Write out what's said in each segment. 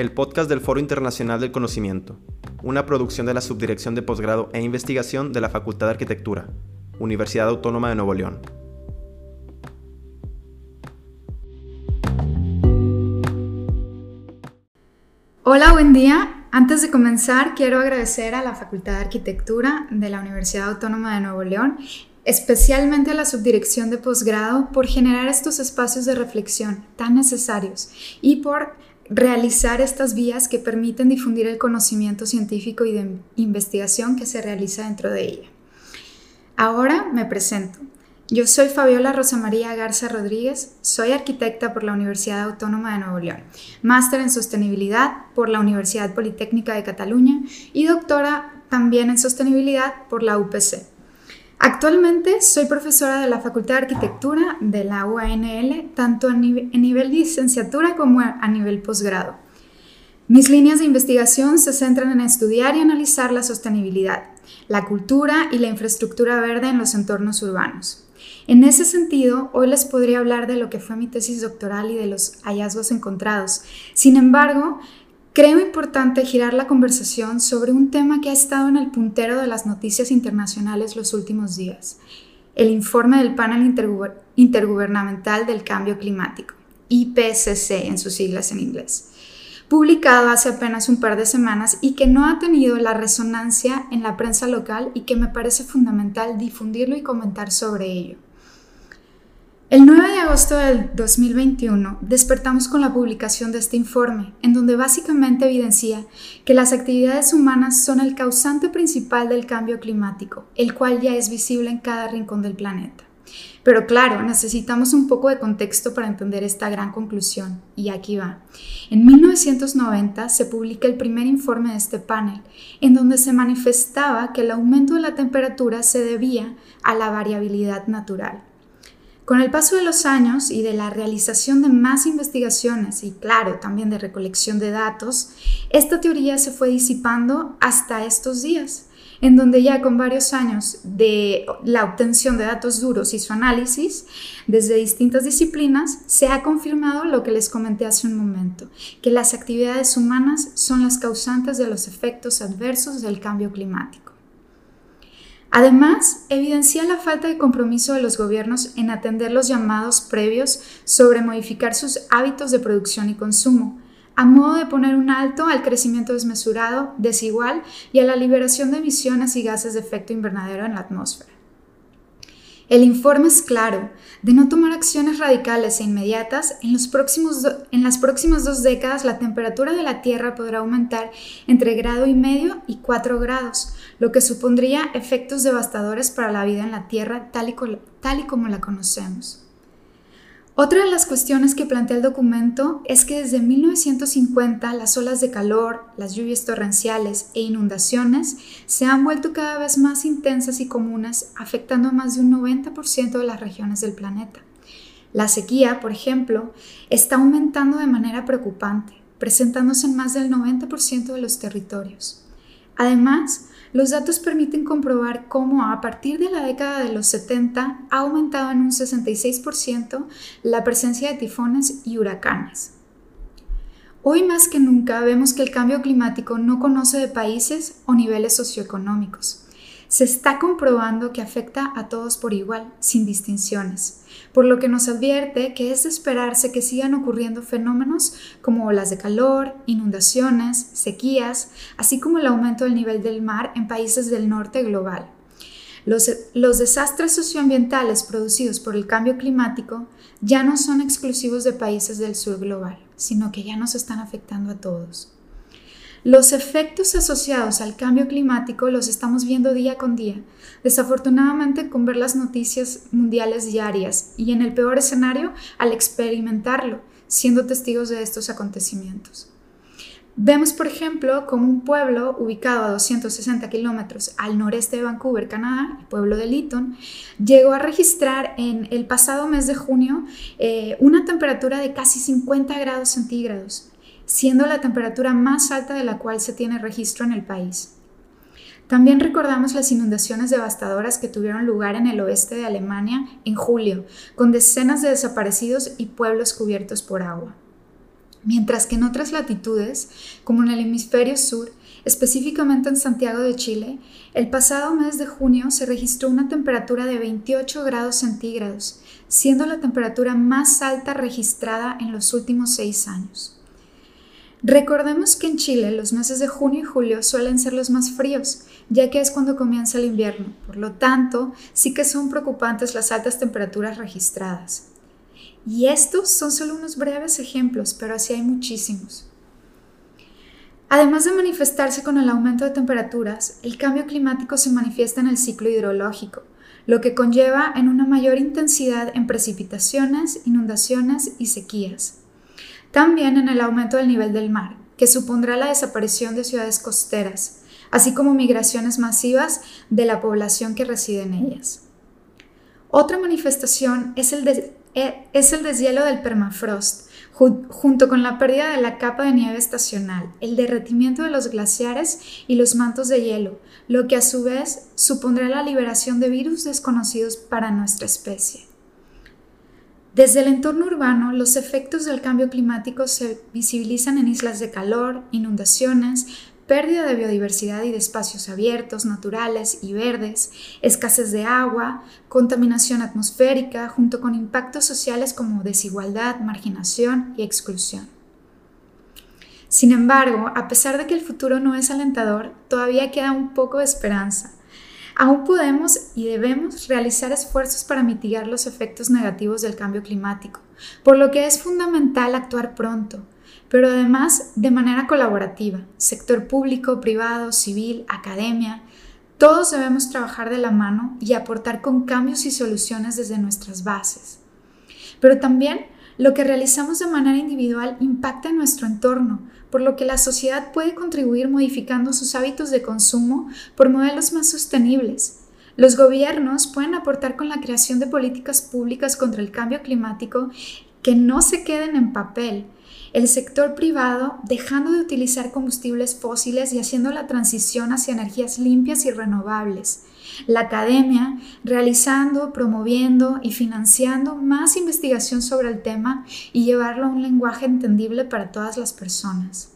el podcast del Foro Internacional del Conocimiento, una producción de la Subdirección de Posgrado e Investigación de la Facultad de Arquitectura, Universidad Autónoma de Nuevo León. Hola, buen día. Antes de comenzar, quiero agradecer a la Facultad de Arquitectura de la Universidad Autónoma de Nuevo León, especialmente a la Subdirección de Posgrado, por generar estos espacios de reflexión tan necesarios y por realizar estas vías que permiten difundir el conocimiento científico y de investigación que se realiza dentro de ella. Ahora me presento. Yo soy Fabiola Rosa María Garza Rodríguez, soy arquitecta por la Universidad Autónoma de Nuevo León, máster en sostenibilidad por la Universidad Politécnica de Cataluña y doctora también en sostenibilidad por la UPC. Actualmente soy profesora de la Facultad de Arquitectura de la UANL, tanto a nivel, en nivel licenciatura como a nivel posgrado. Mis líneas de investigación se centran en estudiar y analizar la sostenibilidad, la cultura y la infraestructura verde en los entornos urbanos. En ese sentido, hoy les podría hablar de lo que fue mi tesis doctoral y de los hallazgos encontrados. Sin embargo, Creo importante girar la conversación sobre un tema que ha estado en el puntero de las noticias internacionales los últimos días, el informe del panel intergubernamental del cambio climático, IPCC en sus siglas en inglés, publicado hace apenas un par de semanas y que no ha tenido la resonancia en la prensa local y que me parece fundamental difundirlo y comentar sobre ello. El 9 de agosto del 2021 despertamos con la publicación de este informe, en donde básicamente evidencia que las actividades humanas son el causante principal del cambio climático, el cual ya es visible en cada rincón del planeta. Pero claro, necesitamos un poco de contexto para entender esta gran conclusión, y aquí va. En 1990 se publica el primer informe de este panel, en donde se manifestaba que el aumento de la temperatura se debía a la variabilidad natural con el paso de los años y de la realización de más investigaciones y claro, también de recolección de datos, esta teoría se fue disipando hasta estos días, en donde ya con varios años de la obtención de datos duros y su análisis desde distintas disciplinas, se ha confirmado lo que les comenté hace un momento, que las actividades humanas son las causantes de los efectos adversos del cambio climático. Además, evidencia la falta de compromiso de los gobiernos en atender los llamados previos sobre modificar sus hábitos de producción y consumo, a modo de poner un alto al crecimiento desmesurado, desigual y a la liberación de emisiones y gases de efecto invernadero en la atmósfera. El informe es claro, de no tomar acciones radicales e inmediatas, en, las próximas dos décadas la temperatura de la Tierra podrá aumentar entre grado y medio y 4 grados, lo que supondría efectos devastadores para la vida en la Tierra tal y, tal y como la conocemos. Otra de las cuestiones que plantea el documento es que desde 1950 las olas de calor, las lluvias torrenciales e inundaciones se han vuelto cada vez más intensas y comunes, afectando a más de un 90% de las regiones del planeta. La sequía, por ejemplo, está aumentando de manera preocupante, presentándose en más del 90% de los territorios. Además, los datos permiten comprobar cómo a partir de la década de los 70 ha aumentado en un 66% la presencia de tifones y huracanes. Hoy más que nunca vemos que el cambio climático no conoce de países o niveles socioeconómicos se está comprobando que afecta a todos por igual, sin distinciones, por lo que nos advierte que es de esperarse que sigan ocurriendo fenómenos como olas de calor, inundaciones, sequías, así como el aumento del nivel del mar en países del norte global. Los, los, desastres socioambientales producidos por el cambio climático ya no son exclusivos de países del sur global, sino que ya nos están afectando a todos. Los efectos asociados al cambio climático los estamos viendo día con día, desafortunadamente con ver las noticias mundiales diarias y en el peor escenario al experimentarlo, siendo testigos de estos acontecimientos. Vemos, por ejemplo, como un pueblo ubicado a 260 kilómetros al noreste de Vancouver, Canadá, el pueblo de Lytton, llegó a registrar en el pasado mes de junio eh, una temperatura de casi 50 grados centígrados, siendo la temperatura más alta de la cual se tiene registro en el país. También recordamos las inundaciones devastadoras que tuvieron lugar en el oeste de Alemania en julio, con decenas de desaparecidos y pueblos cubiertos por agua. mientras que en otras latitudes, como en el hemisferio sur, específicamente en Santiago de Chile, el pasado mes de junio se registró una temperatura de 28 grados centígrados, siendo la temperatura más alta registrada en los últimos seis años. Recordemos que en Chile los meses de junio y julio suelen ser los más fríos, ya que es cuando comienza el invierno. Por lo tanto, sí que son preocupantes las altas temperaturas registradas. Y estos son solo unos breves ejemplos, pero así hay muchísimos. Además de manifestarse con el aumento de temperaturas, el cambio climático se manifiesta en el ciclo hidrológico, lo que conlleva en una mayor intensidad en precipitaciones, inundaciones y sequías. También en el aumento del nivel del mar, que supondrá la desaparición de ciudades costeras, así como migraciones masivas de la población que reside en ellas. Otra manifestación es el, eh, es el deshielo del permafrost, junto con la pérdida de la capa de nieve estacional, el derretimiento de los glaciares y los mantos de hielo, lo que a su vez supondrá la liberación de virus desconocidos para nuestra especie. Desde el entorno urbano, los efectos del cambio climático se visibilizan en islas de calor, inundaciones, pérdida de biodiversidad y de espacios abiertos, naturales y verdes, escasez de agua, contaminación atmosférica, junto con impactos sociales como desigualdad, marginación y exclusión. Sin embargo, a pesar de que el futuro no es alentador, todavía queda un poco de esperanza. Aún podemos y debemos realizar esfuerzos para mitigar los efectos negativos del cambio climático, por lo que es fundamental actuar pronto, pero además de manera colaborativa, sector público, privado, civil, academia, todos debemos trabajar de la mano y aportar con cambios y soluciones desde nuestras bases. Pero también lo que realizamos de manera individual impacta en nuestro entorno, por lo que la sociedad puede contribuir modificando sus hábitos de consumo por modelos más sostenibles. Los gobiernos pueden aportar con la creación de políticas públicas contra el cambio climático que no se queden en papel. El sector privado dejando de utilizar combustibles fósiles y haciendo la transición hacia energías limpias y renovables la academia realizando, promoviendo y financiando más investigación sobre el tema y llevarlo a un lenguaje entendible para todas las personas.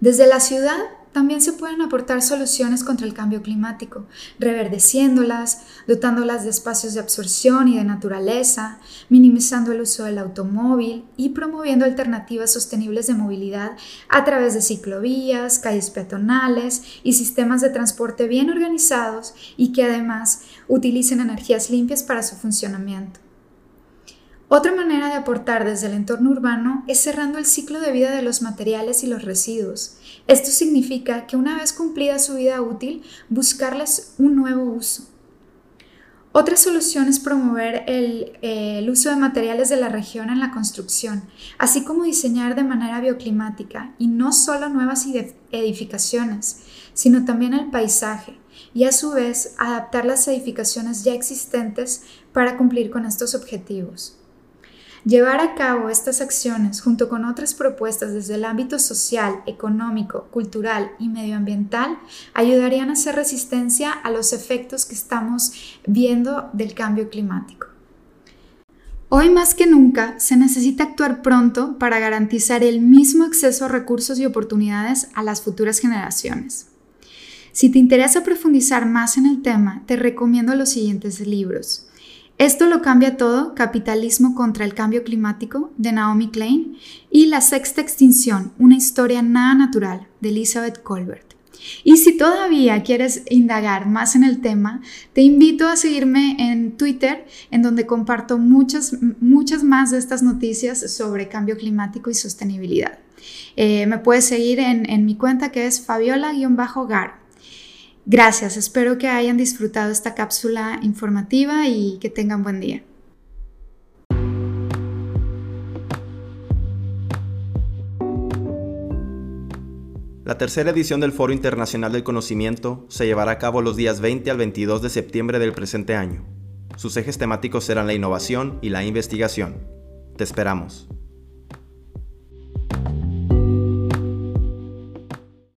Desde la ciudad también se pueden aportar soluciones contra el cambio climático, reverdeciéndolas, dotándolas de espacios de absorción y de naturaleza, minimizando el uso del automóvil y promoviendo alternativas sostenibles de movilidad a través de ciclovías, calles peatonales y sistemas de transporte bien organizados y que además utilicen energías limpias para su funcionamiento. Otra manera de aportar desde el entorno urbano es cerrando el ciclo de vida de los materiales y los residuos. Esto significa que una vez cumplida su vida útil, buscarles un nuevo uso. Otra solución es promover el, uso de materiales de la región en la construcción, así como diseñar de manera bioclimática y no solo nuevas edificaciones, sino también el paisaje y a su vez adaptar las edificaciones ya existentes para cumplir con estos objetivos. Llevar a cabo estas acciones junto con otras propuestas desde el ámbito social, económico, cultural y medioambiental ayudarían a hacer resistencia a los efectos que estamos viendo del cambio climático. Hoy más que nunca se necesita actuar pronto para garantizar el mismo acceso a recursos y oportunidades a las futuras generaciones. Si te interesa profundizar más en el tema, te recomiendo los siguientes libros. Esto lo cambia todo, Capitalismo contra el Cambio Climático, de Naomi Klein, y La Sexta Extinción, una historia nada natural, de Elizabeth Colbert. Y si todavía quieres indagar más en el tema, te invito a seguirme en Twitter, en donde comparto muchas, muchas más de estas noticias sobre cambio climático y sostenibilidad. Eh, me puedes seguir en, mi cuenta que es Fabiola-Gar. Gracias, espero que hayan disfrutado esta cápsula informativa y que tengan buen día. La tercera edición del Foro Internacional del Conocimiento se llevará a cabo los días 20 al 22 de septiembre del presente año. Sus ejes temáticos serán la innovación y la investigación. Te esperamos.